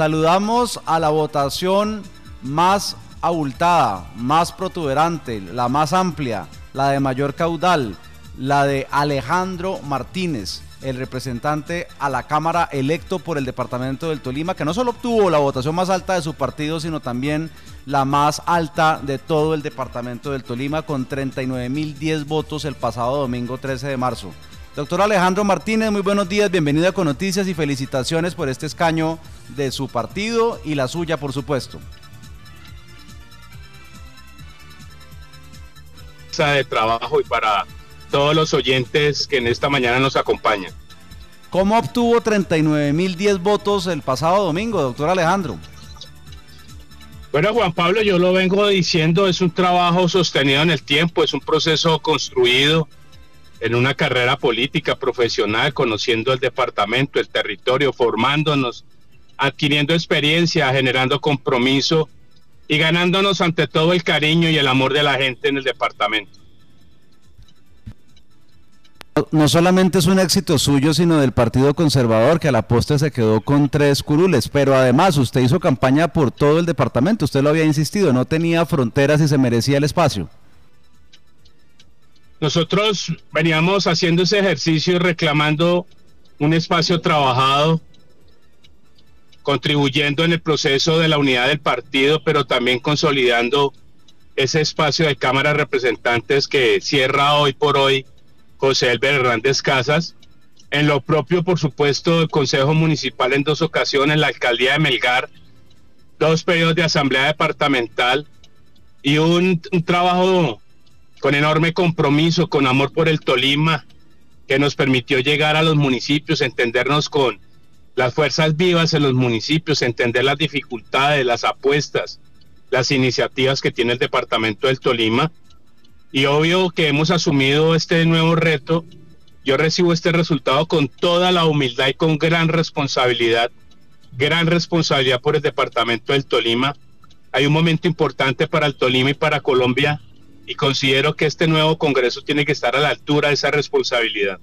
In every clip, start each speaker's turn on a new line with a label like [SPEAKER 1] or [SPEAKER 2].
[SPEAKER 1] Saludamos a la votación más abultada, más protuberante, la más amplia, la de mayor caudal, la de Alejandro Martínez, el representante a la Cámara electo por el Departamento del Tolima, que no solo obtuvo la votación más alta de su partido, sino también la más alta de todo el Departamento del Tolima, con 39.010 votos el pasado domingo 13 de marzo. Doctor Alejandro Martínez, muy buenos días, bienvenido a Con Noticias y felicitaciones por este escaño de su partido y la suya, por supuesto.
[SPEAKER 2] de trabajo y para todos los oyentes que en esta mañana nos acompañan.
[SPEAKER 1] ¿Cómo obtuvo 39.010 votos el pasado domingo, doctor Alejandro?
[SPEAKER 2] Bueno, Juan Pablo, yo lo vengo diciendo, es un trabajo sostenido en el tiempo, es un proceso construido en una carrera política profesional, conociendo el departamento, el territorio, formándonos, adquiriendo experiencia, generando compromiso y ganándonos ante todo el cariño y el amor de la gente en el departamento
[SPEAKER 1] no solamente es un éxito suyo, sino del Partido Conservador, que a la postre se quedó con tres curules, pero además usted hizo campaña por todo el departamento, usted lo había insistido, no tenía fronteras y se merecía el espacio.
[SPEAKER 2] Nosotros veníamos haciendo ese ejercicio y reclamando un espacio trabajado, contribuyendo en el proceso de la unidad del partido, pero también consolidando ese espacio de Cámara de Representantes que cierra hoy por hoy José Elber Hernández Casas. En lo propio, por supuesto, el Consejo Municipal en dos ocasiones, la Alcaldía de Melgar, dos periodos de Asamblea Departamental y un, un trabajo con enorme compromiso, con amor por el Tolima, que nos permitió llegar a los municipios, entendernos con las fuerzas vivas en los municipios, entender las dificultades, las apuestas, las iniciativas que tiene el departamento del Tolima y obvio que hemos asumido este nuevo reto. Yo recibo este resultado con toda la humildad y con gran responsabilidad, gran responsabilidad por el departamento del Tolima. Hay un momento importante para el Tolima y para Colombia y considero que este nuevo Congreso tiene que estar a la altura de esa responsabilidad.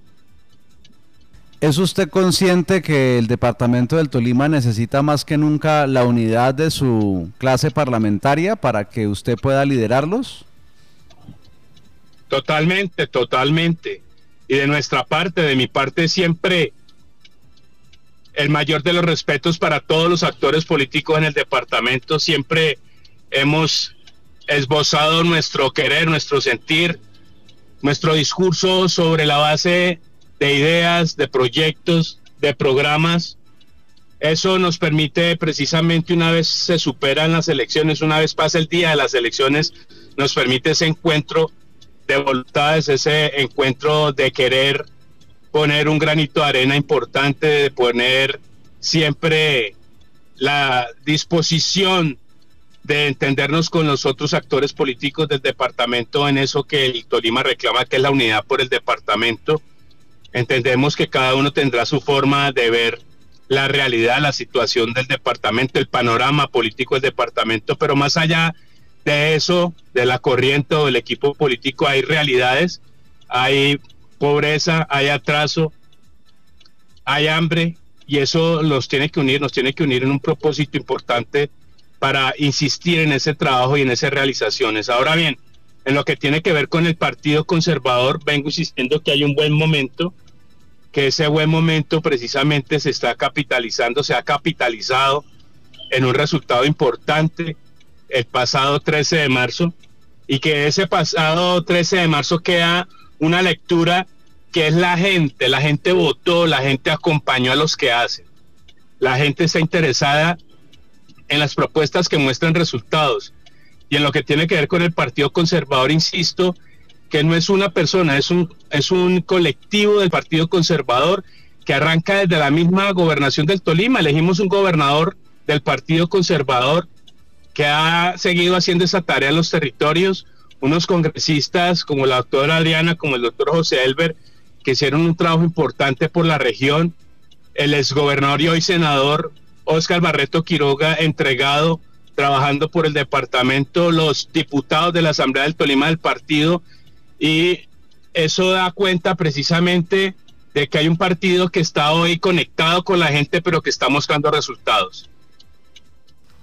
[SPEAKER 1] ¿Es usted consciente que el departamento del Tolima necesita más que nunca la unidad de su clase parlamentaria para que usted pueda liderarlos?
[SPEAKER 2] Totalmente, totalmente. Y de nuestra parte, de mi parte, siempre el mayor de los respetos para todos los actores políticos en el departamento. Siempre hemos esbozado nuestro querer, nuestro sentir, nuestro discurso sobre la base de ideas, de proyectos, de programas. Eso nos permite precisamente una vez se superan las elecciones, una vez pasa el día de las elecciones, nos permite ese encuentro de voluntades, ese encuentro de querer poner un granito de arena importante, de poner siempre la disposición de entendernos con los otros actores políticos del departamento en eso que el Tolima reclama, que es la unidad por el departamento. Entendemos que cada uno tendrá su forma de ver la realidad, la situación del departamento, el panorama político del departamento, pero más allá de eso, de la corriente o del equipo político, hay realidades, hay pobreza, hay atraso, hay hambre, y eso los tiene que unir, nos tiene que unir en un propósito importante para insistir en ese trabajo y en esas realizaciones. Ahora bien, en lo que tiene que ver con el Partido Conservador, vengo insistiendo que hay un buen momento, que ese buen momento precisamente se está capitalizando, se ha capitalizado en un resultado importante el pasado 13 de marzo y que ese pasado 13 de marzo queda una lectura que es la gente, la gente votó, la gente acompañó a los que hacen, la gente está interesada en las propuestas que muestran resultados y en lo que tiene que ver con el Partido Conservador, insisto, que no es una persona, es un, es un colectivo del Partido Conservador que arranca desde la misma gobernación del Tolima. Elegimos un gobernador del Partido Conservador que ha seguido haciendo esa tarea en los territorios, unos congresistas como la doctora Adriana, como el doctor José Elber, que hicieron un trabajo importante por la región, el exgobernador y hoy senador Oscar Barreto Quiroga, entregado, trabajando por el departamento, los diputados de la Asamblea del Tolima del partido, y eso da cuenta precisamente de que hay un partido que está hoy conectado con la gente, pero que está mostrando resultados.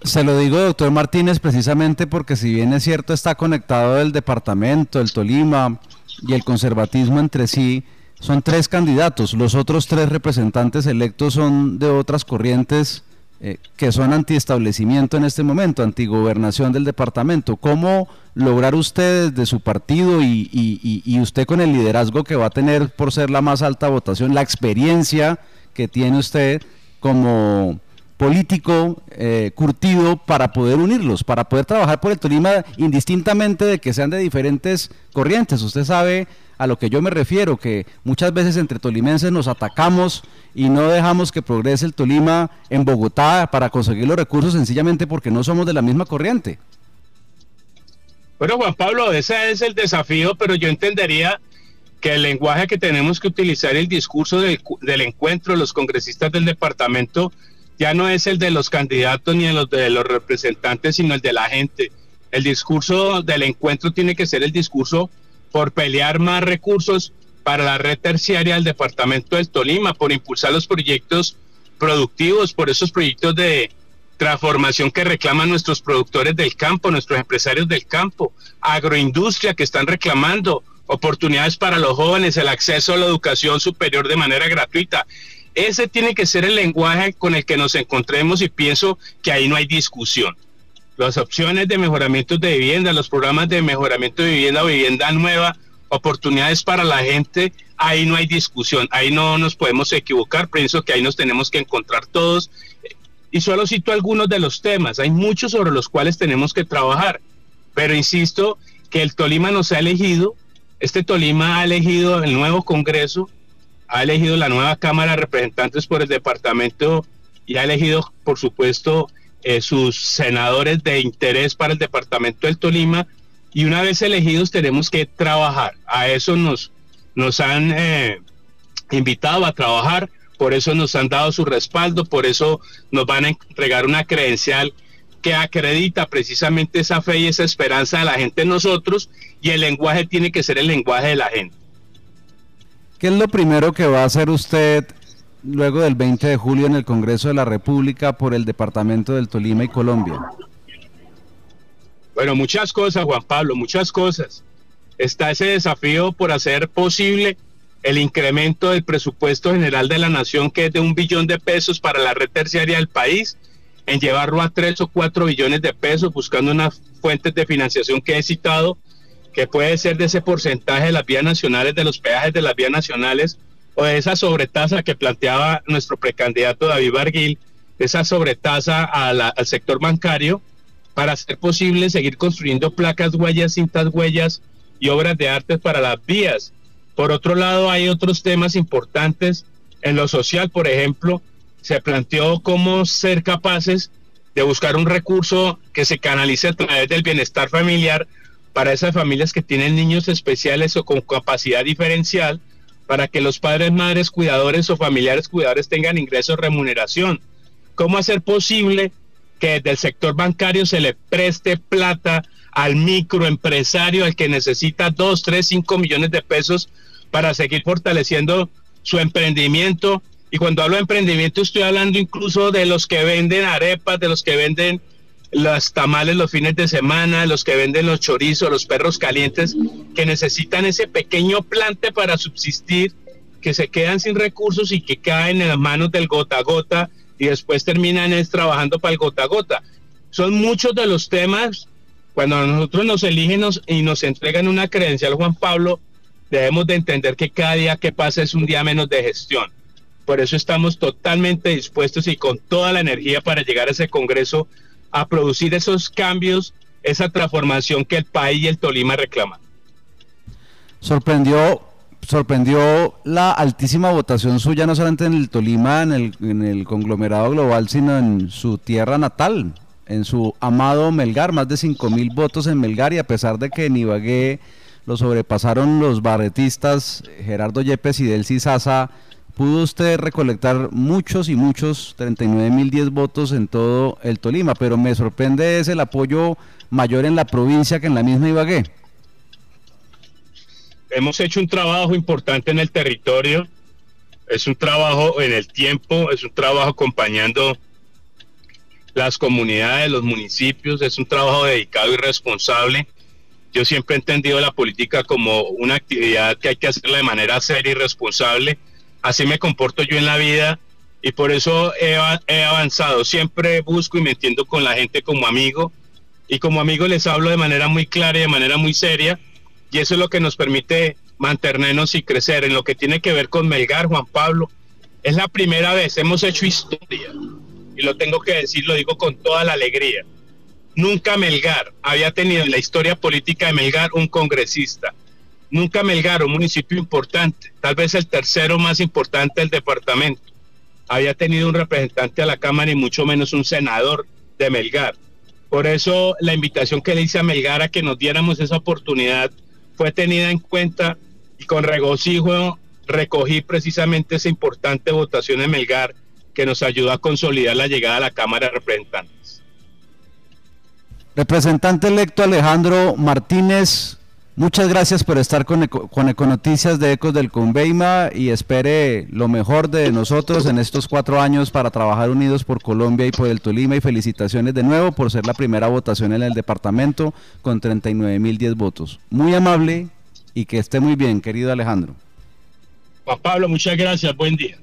[SPEAKER 1] Se lo digo, doctor Martínez, precisamente porque si bien es cierto está conectado el departamento, el Tolima y el conservatismo entre sí, son tres candidatos. Los otros tres representantes electos son de otras corrientes eh, que son antiestablecimiento en este momento, antigobernación del departamento. ¿Cómo lograr usted desde su partido y, y usted con el liderazgo que va a tener por ser la más alta votación, la experiencia que tiene usted como político eh, curtido para poder unirlos, para poder trabajar por el Tolima indistintamente de que sean de diferentes corrientes. Usted sabe a lo que yo me refiero, que muchas veces entre tolimenses nos atacamos y no dejamos que progrese el Tolima en Bogotá para conseguir los recursos sencillamente porque no somos de la misma corriente.
[SPEAKER 2] Bueno, Juan Pablo, ese es el desafío, pero yo entendería que el lenguaje que tenemos que utilizar, el discurso del, del encuentro, los congresistas del departamento, ya no es el de los candidatos ni el de los representantes, sino el de la gente. El discurso del encuentro tiene que ser el discurso por pelear más recursos para la red terciaria del departamento del Tolima, por impulsar los proyectos productivos, por esos proyectos de transformación que reclaman nuestros productores del campo, nuestros empresarios del campo, agroindustria que están reclamando oportunidades para los jóvenes, el acceso a la educación superior de manera gratuita. Ese tiene que ser el lenguaje con el que nos encontremos y pienso que ahí no hay discusión. Las opciones de mejoramiento de vivienda, los programas de mejoramiento de vivienda vivienda nueva, oportunidades para la gente, ahí no hay discusión, ahí no nos podemos equivocar, pienso que ahí nos tenemos que encontrar todos. Y solo cito algunos de los temas, hay muchos sobre los cuales tenemos que trabajar, pero insisto que el Tolima nos ha elegido, este Tolima ha elegido el nuevo Congreso, ha elegido la nueva Cámara de Representantes por el departamento y ha elegido, por supuesto, eh, sus senadores de interés para el departamento del Tolima. Y una vez elegidos tenemos que trabajar. A eso nos, nos han eh, invitado a trabajar, por eso nos han dado su respaldo, por eso nos van a entregar una credencial que acredita precisamente esa fe y esa esperanza de la gente en nosotros y el lenguaje tiene que ser el lenguaje de la gente.
[SPEAKER 1] ¿Qué es lo primero que va a hacer usted luego del 20 de julio en el Congreso de la República por el Departamento del Tolima y Colombia?
[SPEAKER 2] Bueno, muchas cosas, Juan Pablo, muchas cosas. Está ese desafío por hacer posible el incremento del presupuesto general de la nación, que es de un billón de pesos para la red terciaria del país, en llevarlo a tres o cuatro billones de pesos, buscando unas fuentes de financiación que he citado que puede ser de ese porcentaje de las vías nacionales, de los peajes de las vías nacionales, o esa sobretasa que planteaba nuestro precandidato David Barguil, esa sobretasa al sector bancario, para hacer posible seguir construyendo placas, huellas, cintas huellas y obras de arte para las vías. Por otro lado, hay otros temas importantes. En lo social, por ejemplo, se planteó cómo ser capaces de buscar un recurso que se canalice a través del bienestar familiar para esas familias que tienen niños especiales o con capacidad diferencial, para que los padres, madres, cuidadores o familiares cuidadores tengan ingresos, remuneración. ¿Cómo hacer posible que desde el sector bancario se le preste plata al microempresario, al que necesita 2, 3, 5 millones de pesos para seguir fortaleciendo su emprendimiento? Y cuando hablo de emprendimiento estoy hablando incluso de los que venden arepas, de los que venden los tamales los fines de semana, los que venden los chorizos, los perros calientes, que necesitan ese pequeño plante para subsistir, que se quedan sin recursos y que caen en las manos del gota a gota y después terminan es trabajando para el gota a gota. Son muchos de los temas, cuando a nosotros nos eligen y nos entregan una credencial, Juan Pablo, debemos de entender que cada día que pasa es un día menos de gestión. Por eso estamos totalmente dispuestos y con toda la energía para llegar a ese Congreso a producir esos cambios, esa transformación que el país y el Tolima reclaman.
[SPEAKER 1] Sorprendió, sorprendió la altísima votación suya, no solamente en el Tolima, en el, en el conglomerado global, sino en su tierra natal, en su amado Melgar, más de 5 mil votos en Melgar y a pesar de que en Ibagué lo sobrepasaron los barretistas Gerardo Yepes y Delcy Sasa, pudo usted recolectar muchos y muchos, 39 mil 10 votos en todo el Tolima, pero me sorprende es el apoyo mayor en la provincia que en la misma Ibagué.
[SPEAKER 2] Hemos hecho un trabajo importante en el territorio, es un trabajo en el tiempo, es un trabajo acompañando las comunidades, los municipios, es un trabajo dedicado y responsable. Yo siempre he entendido la política como una actividad que hay que hacerla de manera seria y responsable. Así me comporto yo en la vida y por eso he, avanzado. Siempre busco y me entiendo con la gente como amigo y como amigo les hablo de manera muy clara y de manera muy seria y eso es lo que nos permite mantenernos y crecer. En lo que tiene que ver con Melgar, Juan Pablo, es la primera vez, hemos hecho historia y lo tengo que decir, lo digo con toda la alegría. Nunca Melgar había tenido en la historia política de Melgar un congresista. Nunca Melgar, un municipio importante, tal vez el tercero más importante del departamento, había tenido un representante a la Cámara y mucho menos un senador de Melgar. Por eso la invitación que le hice a Melgar a que nos diéramos esa oportunidad fue tenida en cuenta y con regocijo recogí precisamente esa importante votación en Melgar que nos ayudó a consolidar la llegada a la Cámara de Representantes.
[SPEAKER 1] Representante electo Alejandro Martínez, muchas gracias por estar con, con Econoticias de Ecos del Conveima y espere lo mejor de nosotros en estos cuatro años para trabajar unidos por Colombia y por el Tolima y felicitaciones de nuevo por ser la primera votación en el departamento con 39.010 votos. Muy amable y que esté muy bien, querido Alejandro.
[SPEAKER 2] Juan Pablo, muchas gracias, buen día.